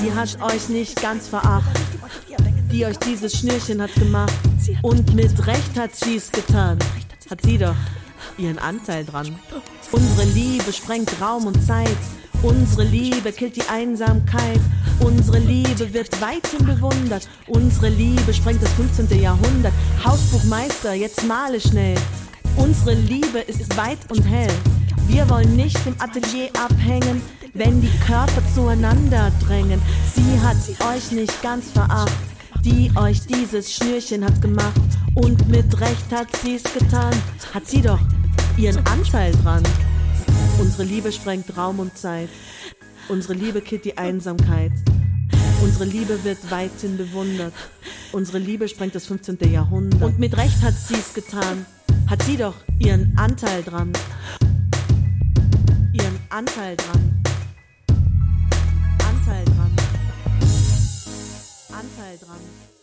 Sie hat euch nicht ganz veracht, die euch dieses Schnürchen hat gemacht. Und mit Recht hat sie's getan. Hat sie doch ihren Anteil dran. Unsere Liebe sprengt Raum und Zeit. Unsere Liebe killt die Einsamkeit. Unsere Liebe wird weithin bewundert. Unsere Liebe sprengt das 15. Jahrhundert. Hausbuchmeister, jetzt male schnell. Unsere Liebe ist weit und hell. Wir wollen nicht im Atelier abhängen, wenn die Körper zueinander drängen. Sie hat euch nicht ganz veracht, die euch dieses Schnürchen hat gemacht. Und mit Recht hat sie's getan. Hat sie doch ihren Anteil dran. Unsere Liebe sprengt Raum und Zeit. Unsere Liebe killt die Einsamkeit. Unsere Liebe wird weithin bewundert. Unsere Liebe sprengt das 15. Jahrhundert. Und mit Recht hat sie's getan. Hat sie doch ihren Anteil dran. Anteil dran. Anteil dran. Anteil dran.